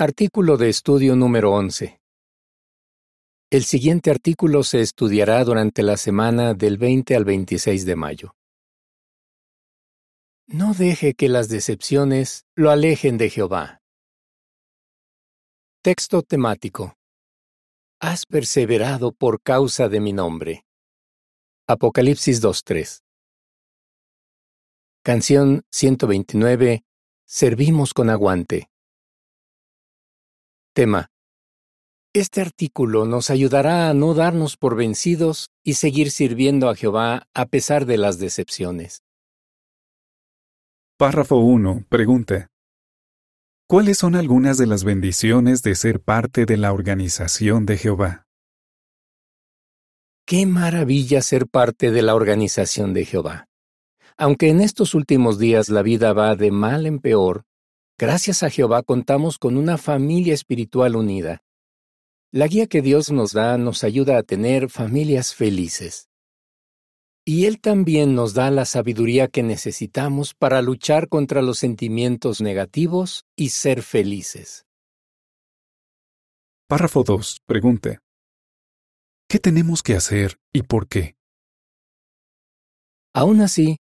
Artículo de estudio número 11. El siguiente artículo se estudiará durante la semana del 20 al 26 de mayo. No deje que las decepciones lo alejen de Jehová. Texto temático. Has perseverado por causa de mi nombre. Apocalipsis 2.3. Canción 129. Servimos con aguante. Tema. Este artículo nos ayudará a no darnos por vencidos y seguir sirviendo a Jehová a pesar de las decepciones. Párrafo 1. Pregunta. ¿Cuáles son algunas de las bendiciones de ser parte de la organización de Jehová? Qué maravilla ser parte de la organización de Jehová. Aunque en estos últimos días la vida va de mal en peor, Gracias a Jehová contamos con una familia espiritual unida. La guía que Dios nos da nos ayuda a tener familias felices. Y Él también nos da la sabiduría que necesitamos para luchar contra los sentimientos negativos y ser felices. Párrafo 2. Pregunte. ¿Qué tenemos que hacer y por qué? Aún así,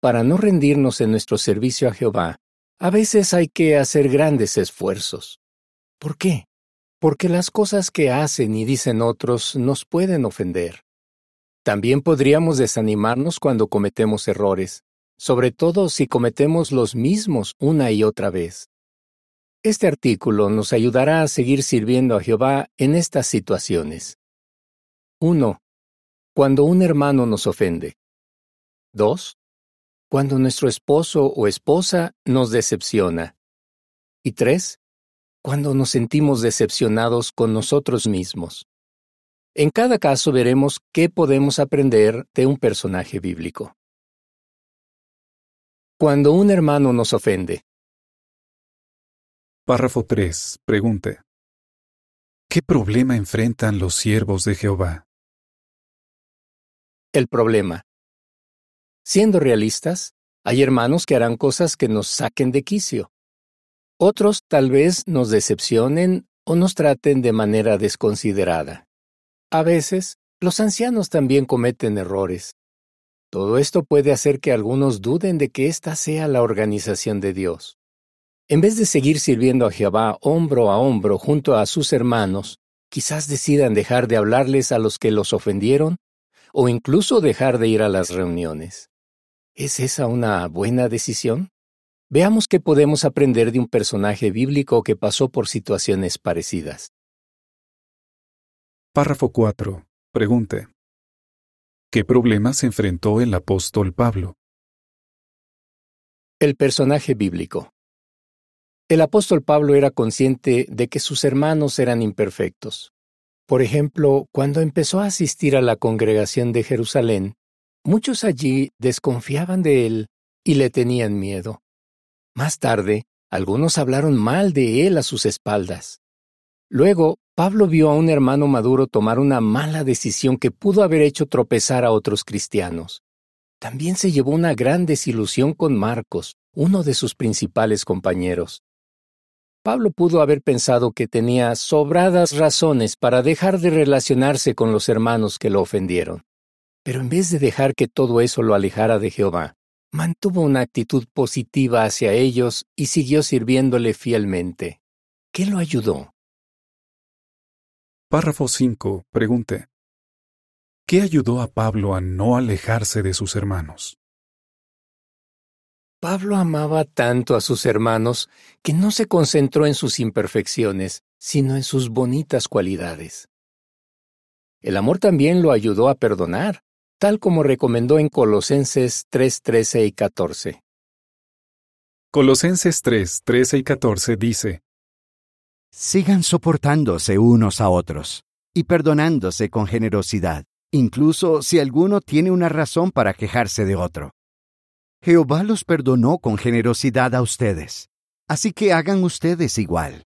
para no rendirnos en nuestro servicio a Jehová, a veces hay que hacer grandes esfuerzos. ¿Por qué? Porque las cosas que hacen y dicen otros nos pueden ofender. También podríamos desanimarnos cuando cometemos errores, sobre todo si cometemos los mismos una y otra vez. Este artículo nos ayudará a seguir sirviendo a Jehová en estas situaciones. 1. Cuando un hermano nos ofende. 2 cuando nuestro esposo o esposa nos decepciona. Y tres, cuando nos sentimos decepcionados con nosotros mismos. En cada caso veremos qué podemos aprender de un personaje bíblico. Cuando un hermano nos ofende. Párrafo 3. Pregunte. ¿Qué problema enfrentan los siervos de Jehová? El problema. Siendo realistas, hay hermanos que harán cosas que nos saquen de quicio. Otros tal vez nos decepcionen o nos traten de manera desconsiderada. A veces, los ancianos también cometen errores. Todo esto puede hacer que algunos duden de que esta sea la organización de Dios. En vez de seguir sirviendo a Jehová hombro a hombro junto a sus hermanos, quizás decidan dejar de hablarles a los que los ofendieron o incluso dejar de ir a las reuniones. ¿Es esa una buena decisión? Veamos qué podemos aprender de un personaje bíblico que pasó por situaciones parecidas. Párrafo 4. Pregunte. ¿Qué problemas enfrentó el apóstol Pablo? El personaje bíblico. El apóstol Pablo era consciente de que sus hermanos eran imperfectos. Por ejemplo, cuando empezó a asistir a la congregación de Jerusalén, Muchos allí desconfiaban de él y le tenían miedo. Más tarde, algunos hablaron mal de él a sus espaldas. Luego, Pablo vio a un hermano maduro tomar una mala decisión que pudo haber hecho tropezar a otros cristianos. También se llevó una gran desilusión con Marcos, uno de sus principales compañeros. Pablo pudo haber pensado que tenía sobradas razones para dejar de relacionarse con los hermanos que lo ofendieron. Pero en vez de dejar que todo eso lo alejara de Jehová, mantuvo una actitud positiva hacia ellos y siguió sirviéndole fielmente. ¿Qué lo ayudó? Párrafo 5. Pregunte. ¿Qué ayudó a Pablo a no alejarse de sus hermanos? Pablo amaba tanto a sus hermanos que no se concentró en sus imperfecciones, sino en sus bonitas cualidades. El amor también lo ayudó a perdonar, tal como recomendó en Colosenses 3, 13 y 14. Colosenses 3, 13 y 14 dice, Sigan soportándose unos a otros y perdonándose con generosidad, incluso si alguno tiene una razón para quejarse de otro. Jehová los perdonó con generosidad a ustedes, así que hagan ustedes igual.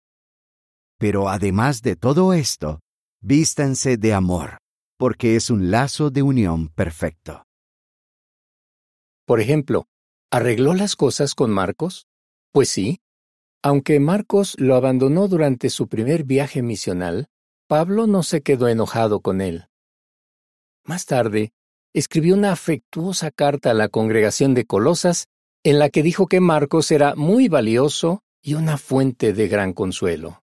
Pero además de todo esto, vístanse de amor porque es un lazo de unión perfecto. Por ejemplo, ¿arregló las cosas con Marcos? Pues sí. Aunque Marcos lo abandonó durante su primer viaje misional, Pablo no se quedó enojado con él. Más tarde, escribió una afectuosa carta a la congregación de Colosas en la que dijo que Marcos era muy valioso y una fuente de gran consuelo.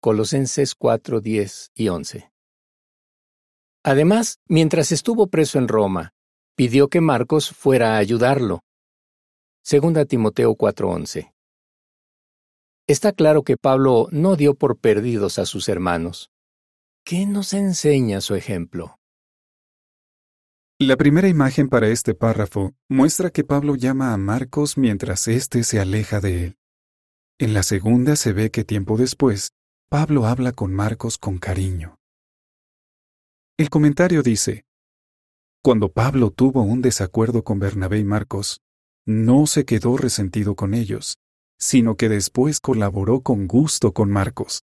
Colosenses 4, 10 y 11. Además, mientras estuvo preso en Roma, pidió que Marcos fuera a ayudarlo. Segunda Timoteo 4:11. Está claro que Pablo no dio por perdidos a sus hermanos. ¿Qué nos enseña su ejemplo? La primera imagen para este párrafo muestra que Pablo llama a Marcos mientras éste se aleja de él. En la segunda se ve que tiempo después, Pablo habla con Marcos con cariño. El comentario dice, Cuando Pablo tuvo un desacuerdo con Bernabé y Marcos, no se quedó resentido con ellos, sino que después colaboró con gusto con Marcos.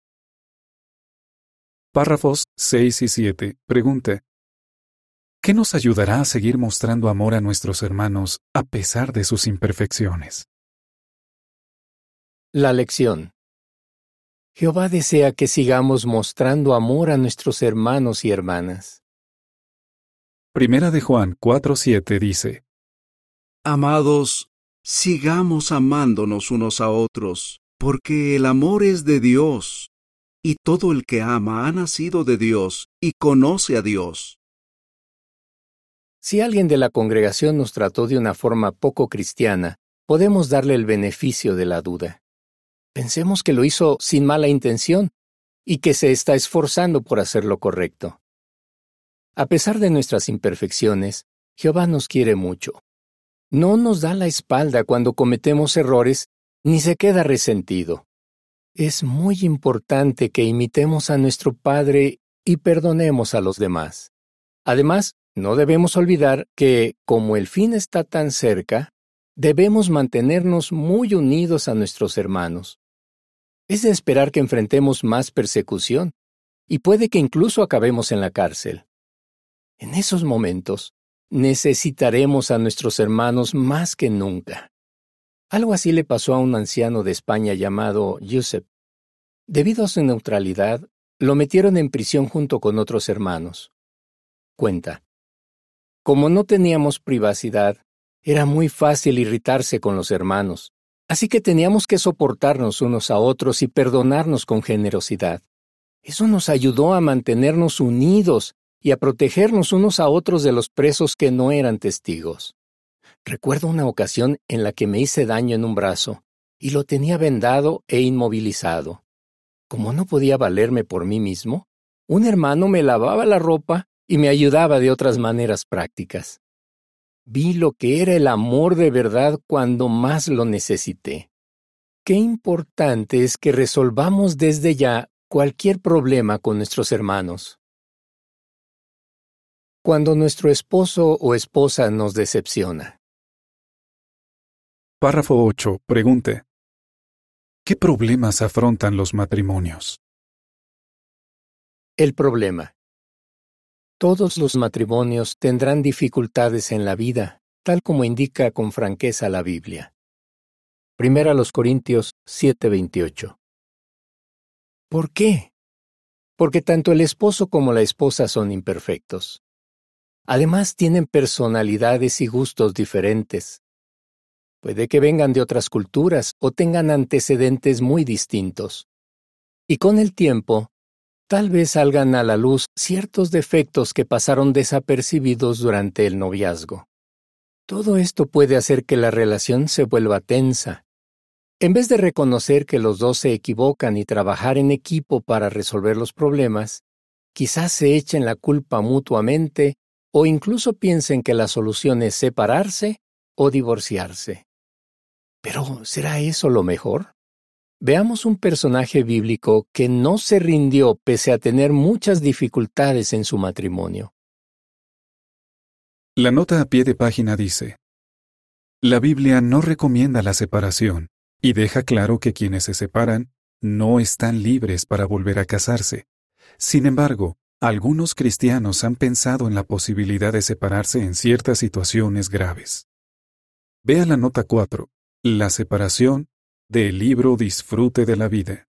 Párrafos 6 y 7. Pregunta. ¿Qué nos ayudará a seguir mostrando amor a nuestros hermanos a pesar de sus imperfecciones? La lección. Jehová desea que sigamos mostrando amor a nuestros hermanos y hermanas. Primera de Juan 4:7 dice, Amados, sigamos amándonos unos a otros, porque el amor es de Dios, y todo el que ama ha nacido de Dios y conoce a Dios. Si alguien de la congregación nos trató de una forma poco cristiana, podemos darle el beneficio de la duda. Pensemos que lo hizo sin mala intención y que se está esforzando por hacer lo correcto. A pesar de nuestras imperfecciones, Jehová nos quiere mucho no nos da la espalda cuando cometemos errores ni se queda resentido. Es muy importante que imitemos a nuestro Padre y perdonemos a los demás. Además, no debemos olvidar que, como el fin está tan cerca, debemos mantenernos muy unidos a nuestros hermanos. Es de esperar que enfrentemos más persecución, y puede que incluso acabemos en la cárcel. En esos momentos, necesitaremos a nuestros hermanos más que nunca. Algo así le pasó a un anciano de España llamado Josep. Debido a su neutralidad, lo metieron en prisión junto con otros hermanos. Cuenta. Como no teníamos privacidad, era muy fácil irritarse con los hermanos, así que teníamos que soportarnos unos a otros y perdonarnos con generosidad. Eso nos ayudó a mantenernos unidos y a protegernos unos a otros de los presos que no eran testigos. Recuerdo una ocasión en la que me hice daño en un brazo y lo tenía vendado e inmovilizado. Como no podía valerme por mí mismo, un hermano me lavaba la ropa y me ayudaba de otras maneras prácticas. Vi lo que era el amor de verdad cuando más lo necesité. Qué importante es que resolvamos desde ya cualquier problema con nuestros hermanos. Cuando nuestro esposo o esposa nos decepciona. Párrafo 8. Pregunte. ¿Qué problemas afrontan los matrimonios? El problema. Todos los matrimonios tendrán dificultades en la vida, tal como indica con franqueza la Biblia. Primera los Corintios 7:28. ¿Por qué? Porque tanto el esposo como la esposa son imperfectos. Además tienen personalidades y gustos diferentes. Puede que vengan de otras culturas o tengan antecedentes muy distintos. Y con el tiempo, tal vez salgan a la luz ciertos defectos que pasaron desapercibidos durante el noviazgo. Todo esto puede hacer que la relación se vuelva tensa. En vez de reconocer que los dos se equivocan y trabajar en equipo para resolver los problemas, quizás se echen la culpa mutuamente o incluso piensen que la solución es separarse o divorciarse. Pero ¿será eso lo mejor? Veamos un personaje bíblico que no se rindió pese a tener muchas dificultades en su matrimonio. La nota a pie de página dice, La Biblia no recomienda la separación y deja claro que quienes se separan no están libres para volver a casarse. Sin embargo, algunos cristianos han pensado en la posibilidad de separarse en ciertas situaciones graves. Vea la nota 4. La separación del libro Disfrute de la vida.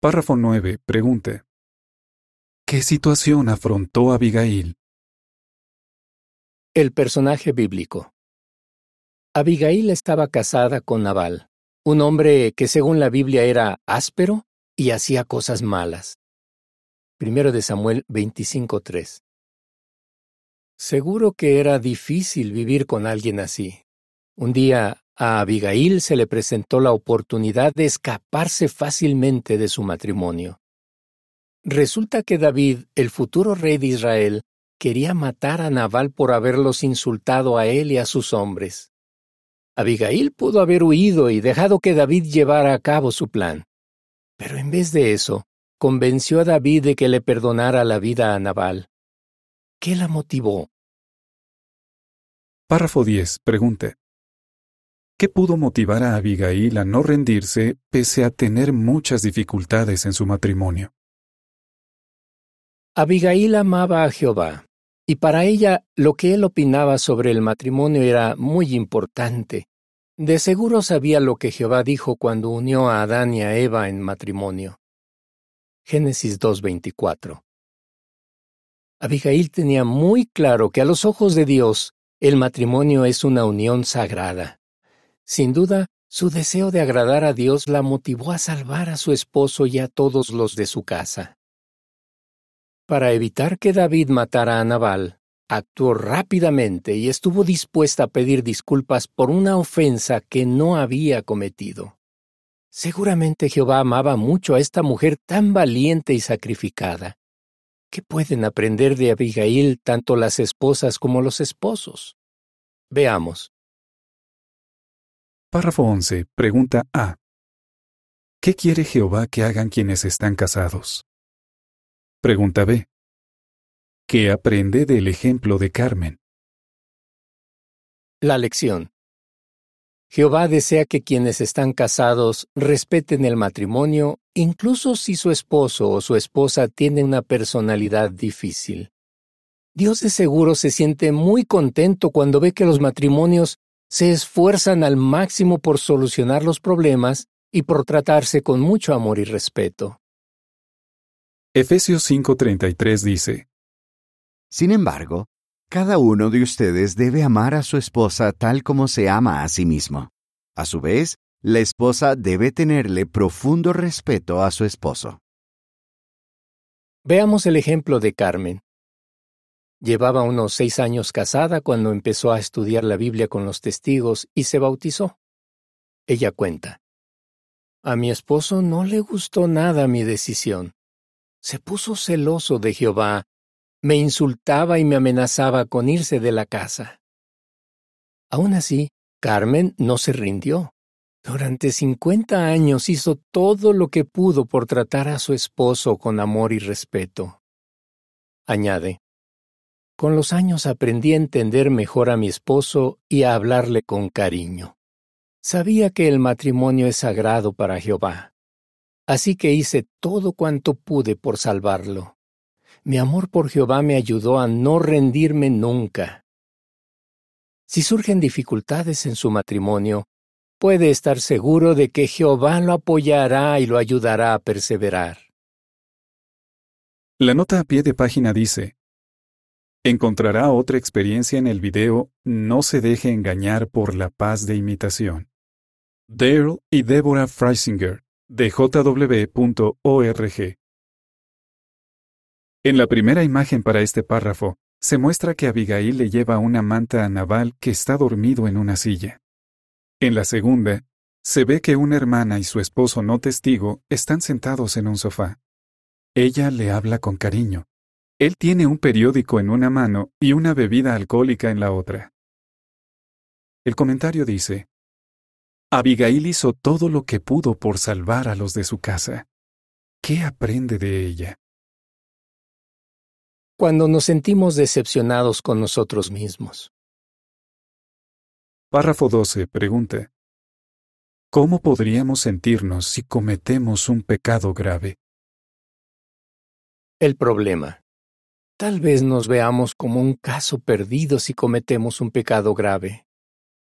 Párrafo 9. Pregunta. ¿Qué situación afrontó Abigail? El personaje bíblico. Abigail estaba casada con Nabal, un hombre que según la Biblia era áspero y hacía cosas malas. Primero de Samuel 25:3. Seguro que era difícil vivir con alguien así. Un día a Abigail se le presentó la oportunidad de escaparse fácilmente de su matrimonio. Resulta que David, el futuro rey de Israel, quería matar a Nabal por haberlos insultado a él y a sus hombres. Abigail pudo haber huido y dejado que David llevara a cabo su plan. Pero en vez de eso, convenció a David de que le perdonara la vida a Nabal. ¿Qué la motivó? Párrafo 10. Pregunta. ¿Qué pudo motivar a Abigail a no rendirse pese a tener muchas dificultades en su matrimonio? Abigail amaba a Jehová, y para ella lo que él opinaba sobre el matrimonio era muy importante. De seguro sabía lo que Jehová dijo cuando unió a Adán y a Eva en matrimonio. Génesis 2.24 Abigail tenía muy claro que a los ojos de Dios el matrimonio es una unión sagrada. Sin duda, su deseo de agradar a Dios la motivó a salvar a su esposo y a todos los de su casa. Para evitar que David matara a Nabal, actuó rápidamente y estuvo dispuesta a pedir disculpas por una ofensa que no había cometido. Seguramente Jehová amaba mucho a esta mujer tan valiente y sacrificada. ¿Qué pueden aprender de Abigail tanto las esposas como los esposos? Veamos. Párrafo 11. Pregunta A. ¿Qué quiere Jehová que hagan quienes están casados? Pregunta B. ¿Qué aprende del ejemplo de Carmen? La lección. Jehová desea que quienes están casados respeten el matrimonio, incluso si su esposo o su esposa tiene una personalidad difícil. Dios de seguro se siente muy contento cuando ve que los matrimonios se esfuerzan al máximo por solucionar los problemas y por tratarse con mucho amor y respeto. Efesios 5:33 dice, Sin embargo, cada uno de ustedes debe amar a su esposa tal como se ama a sí mismo. A su vez, la esposa debe tenerle profundo respeto a su esposo. Veamos el ejemplo de Carmen. Llevaba unos seis años casada cuando empezó a estudiar la Biblia con los testigos y se bautizó. Ella cuenta. A mi esposo no le gustó nada mi decisión. Se puso celoso de Jehová, me insultaba y me amenazaba con irse de la casa. Aún así, Carmen no se rindió. Durante cincuenta años hizo todo lo que pudo por tratar a su esposo con amor y respeto. Añade, con los años aprendí a entender mejor a mi esposo y a hablarle con cariño. Sabía que el matrimonio es sagrado para Jehová. Así que hice todo cuanto pude por salvarlo. Mi amor por Jehová me ayudó a no rendirme nunca. Si surgen dificultades en su matrimonio, puede estar seguro de que Jehová lo apoyará y lo ayudará a perseverar. La nota a pie de página dice, Encontrará otra experiencia en el video No se deje engañar por la paz de imitación. Daryl y Deborah Freisinger, de jw.org. En la primera imagen para este párrafo, se muestra que Abigail le lleva una manta a Nabal que está dormido en una silla. En la segunda, se ve que una hermana y su esposo no testigo están sentados en un sofá. Ella le habla con cariño, él tiene un periódico en una mano y una bebida alcohólica en la otra. El comentario dice, Abigail hizo todo lo que pudo por salvar a los de su casa. ¿Qué aprende de ella? Cuando nos sentimos decepcionados con nosotros mismos. Párrafo 12. Pregunta. ¿Cómo podríamos sentirnos si cometemos un pecado grave? El problema. Tal vez nos veamos como un caso perdido si cometemos un pecado grave.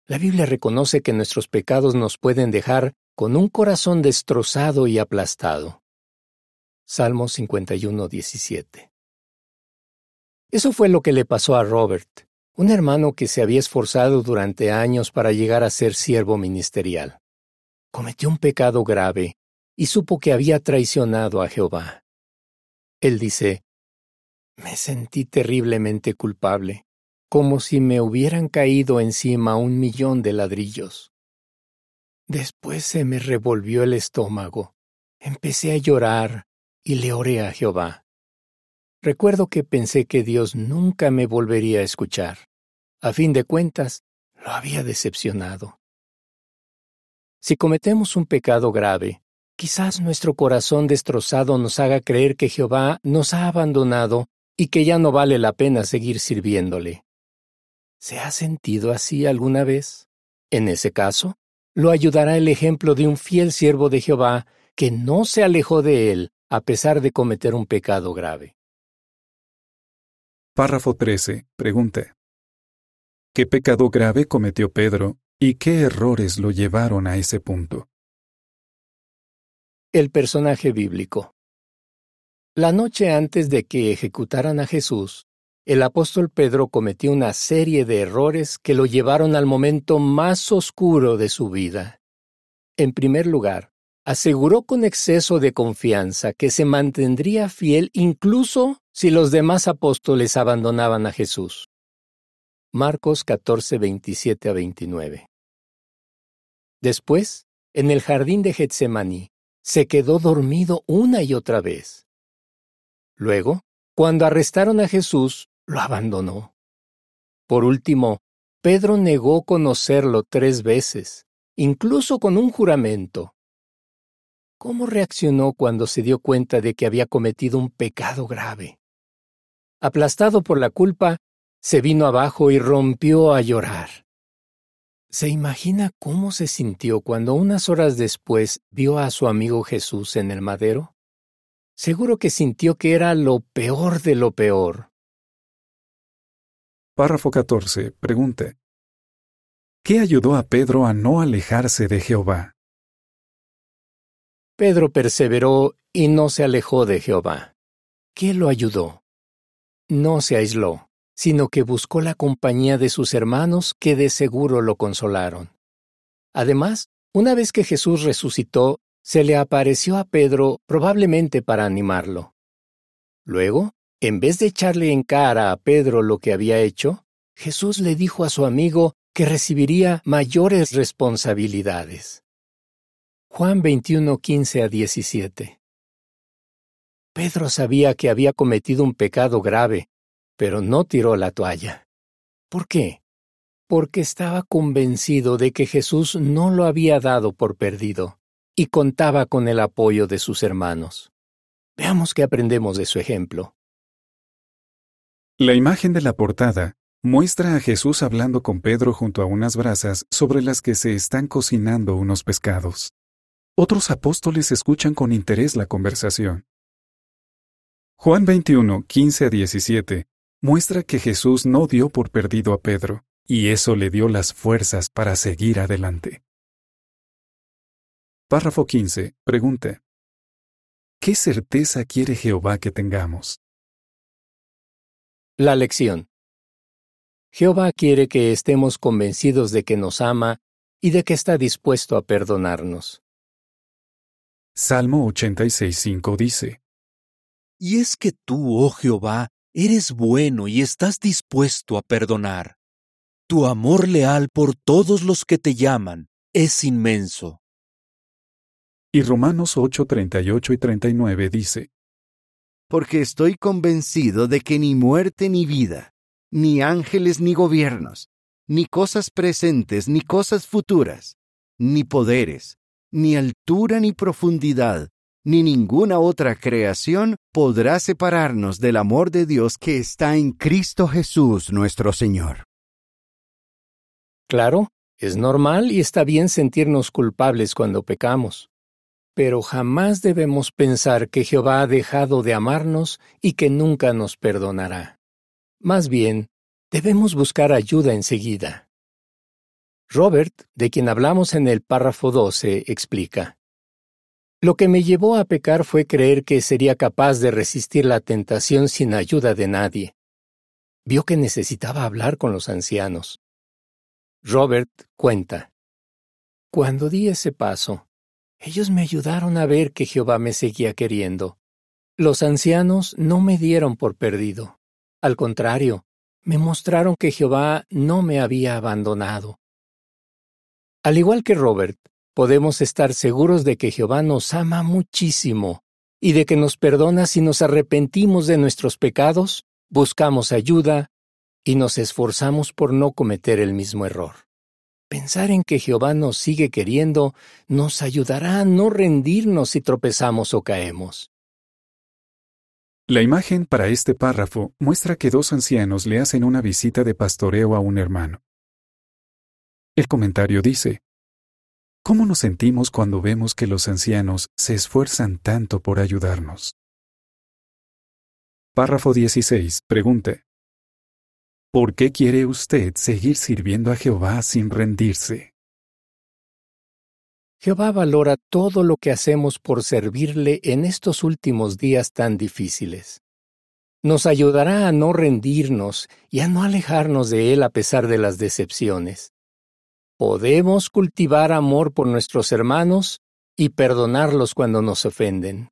La Biblia reconoce que nuestros pecados nos pueden dejar con un corazón destrozado y aplastado. Salmo 51, 17. Eso fue lo que le pasó a Robert, un hermano que se había esforzado durante años para llegar a ser siervo ministerial. Cometió un pecado grave y supo que había traicionado a Jehová. Él dice, Me sentí terriblemente culpable, como si me hubieran caído encima un millón de ladrillos. Después se me revolvió el estómago, empecé a llorar y le oré a Jehová. Recuerdo que pensé que Dios nunca me volvería a escuchar. A fin de cuentas, lo había decepcionado. Si cometemos un pecado grave, quizás nuestro corazón destrozado nos haga creer que Jehová nos ha abandonado y que ya no vale la pena seguir sirviéndole. ¿Se ha sentido así alguna vez? En ese caso, lo ayudará el ejemplo de un fiel siervo de Jehová que no se alejó de él a pesar de cometer un pecado grave. Párrafo 13. Pregunta. ¿Qué pecado grave cometió Pedro y qué errores lo llevaron a ese punto? El personaje bíblico. La noche antes de que ejecutaran a Jesús, el apóstol Pedro cometió una serie de errores que lo llevaron al momento más oscuro de su vida. En primer lugar, aseguró con exceso de confianza que se mantendría fiel incluso si los demás apóstoles abandonaban a Jesús. Marcos 14, 27 a 29. Después, en el jardín de Getsemaní, se quedó dormido una y otra vez. Luego, cuando arrestaron a Jesús, lo abandonó. Por último, Pedro negó conocerlo tres veces, incluso con un juramento. ¿Cómo reaccionó cuando se dio cuenta de que había cometido un pecado grave? Aplastado por la culpa, se vino abajo y rompió a llorar. ¿Se imagina cómo se sintió cuando unas horas después vio a su amigo Jesús en el madero? Seguro que sintió que era lo peor de lo peor. Párrafo 14. Pregunta. ¿Qué ayudó a Pedro a no alejarse de Jehová? Pedro perseveró y no se alejó de Jehová. ¿Qué lo ayudó? No se aisló, sino que buscó la compañía de sus hermanos que de seguro lo consolaron. Además, una vez que Jesús resucitó, se le apareció a Pedro probablemente para animarlo. Luego, en vez de echarle en cara a Pedro lo que había hecho, Jesús le dijo a su amigo que recibiría mayores responsabilidades. Juan 21, 15 a 17. Pedro sabía que había cometido un pecado grave, pero no tiró la toalla. ¿Por qué? Porque estaba convencido de que Jesús no lo había dado por perdido y contaba con el apoyo de sus hermanos. Veamos qué aprendemos de su ejemplo. La imagen de la portada muestra a Jesús hablando con Pedro junto a unas brasas sobre las que se están cocinando unos pescados. Otros apóstoles escuchan con interés la conversación. Juan 21, 15 a 17 muestra que Jesús no dio por perdido a Pedro, y eso le dio las fuerzas para seguir adelante. Párrafo 15. Pregunta. ¿Qué certeza quiere Jehová que tengamos? La lección. Jehová quiere que estemos convencidos de que nos ama y de que está dispuesto a perdonarnos. Salmo 86.5 dice, y es que tú, oh Jehová, eres bueno y estás dispuesto a perdonar. Tu amor leal por todos los que te llaman es inmenso. Y Romanos 8, 38 y 39 dice, Porque estoy convencido de que ni muerte ni vida, ni ángeles ni gobiernos, ni cosas presentes ni cosas futuras, ni poderes, ni altura ni profundidad, ni ninguna otra creación podrá separarnos del amor de Dios que está en Cristo Jesús nuestro Señor. Claro, es normal y está bien sentirnos culpables cuando pecamos, pero jamás debemos pensar que Jehová ha dejado de amarnos y que nunca nos perdonará. Más bien, debemos buscar ayuda enseguida. Robert, de quien hablamos en el párrafo 12, explica. Lo que me llevó a pecar fue creer que sería capaz de resistir la tentación sin ayuda de nadie. Vio que necesitaba hablar con los ancianos. Robert cuenta. Cuando di ese paso, ellos me ayudaron a ver que Jehová me seguía queriendo. Los ancianos no me dieron por perdido. Al contrario, me mostraron que Jehová no me había abandonado. Al igual que Robert, podemos estar seguros de que Jehová nos ama muchísimo y de que nos perdona si nos arrepentimos de nuestros pecados, buscamos ayuda y nos esforzamos por no cometer el mismo error. Pensar en que Jehová nos sigue queriendo nos ayudará a no rendirnos si tropezamos o caemos. La imagen para este párrafo muestra que dos ancianos le hacen una visita de pastoreo a un hermano. El comentario dice, ¿Cómo nos sentimos cuando vemos que los ancianos se esfuerzan tanto por ayudarnos? Párrafo 16. Pregunta. ¿Por qué quiere usted seguir sirviendo a Jehová sin rendirse? Jehová valora todo lo que hacemos por servirle en estos últimos días tan difíciles. Nos ayudará a no rendirnos y a no alejarnos de Él a pesar de las decepciones. Podemos cultivar amor por nuestros hermanos y perdonarlos cuando nos ofenden.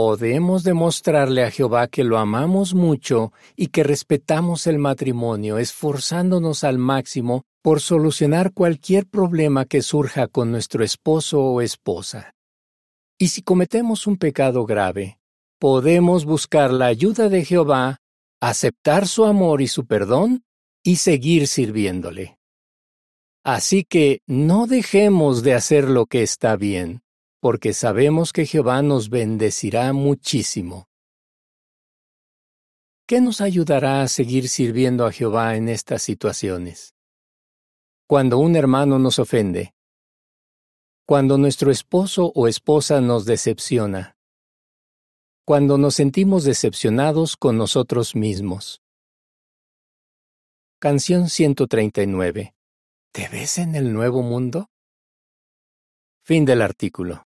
Podemos demostrarle a Jehová que lo amamos mucho y que respetamos el matrimonio, esforzándonos al máximo por solucionar cualquier problema que surja con nuestro esposo o esposa. Y si cometemos un pecado grave, podemos buscar la ayuda de Jehová, aceptar su amor y su perdón y seguir sirviéndole. Así que no dejemos de hacer lo que está bien, porque sabemos que Jehová nos bendecirá muchísimo. ¿Qué nos ayudará a seguir sirviendo a Jehová en estas situaciones? cuando un hermano nos ofende, cuando nuestro esposo o esposa nos decepciona, cuando nos sentimos decepcionados con nosotros mismos. Canción 139. ¿Te ves en el nuevo mundo? Fin del artículo.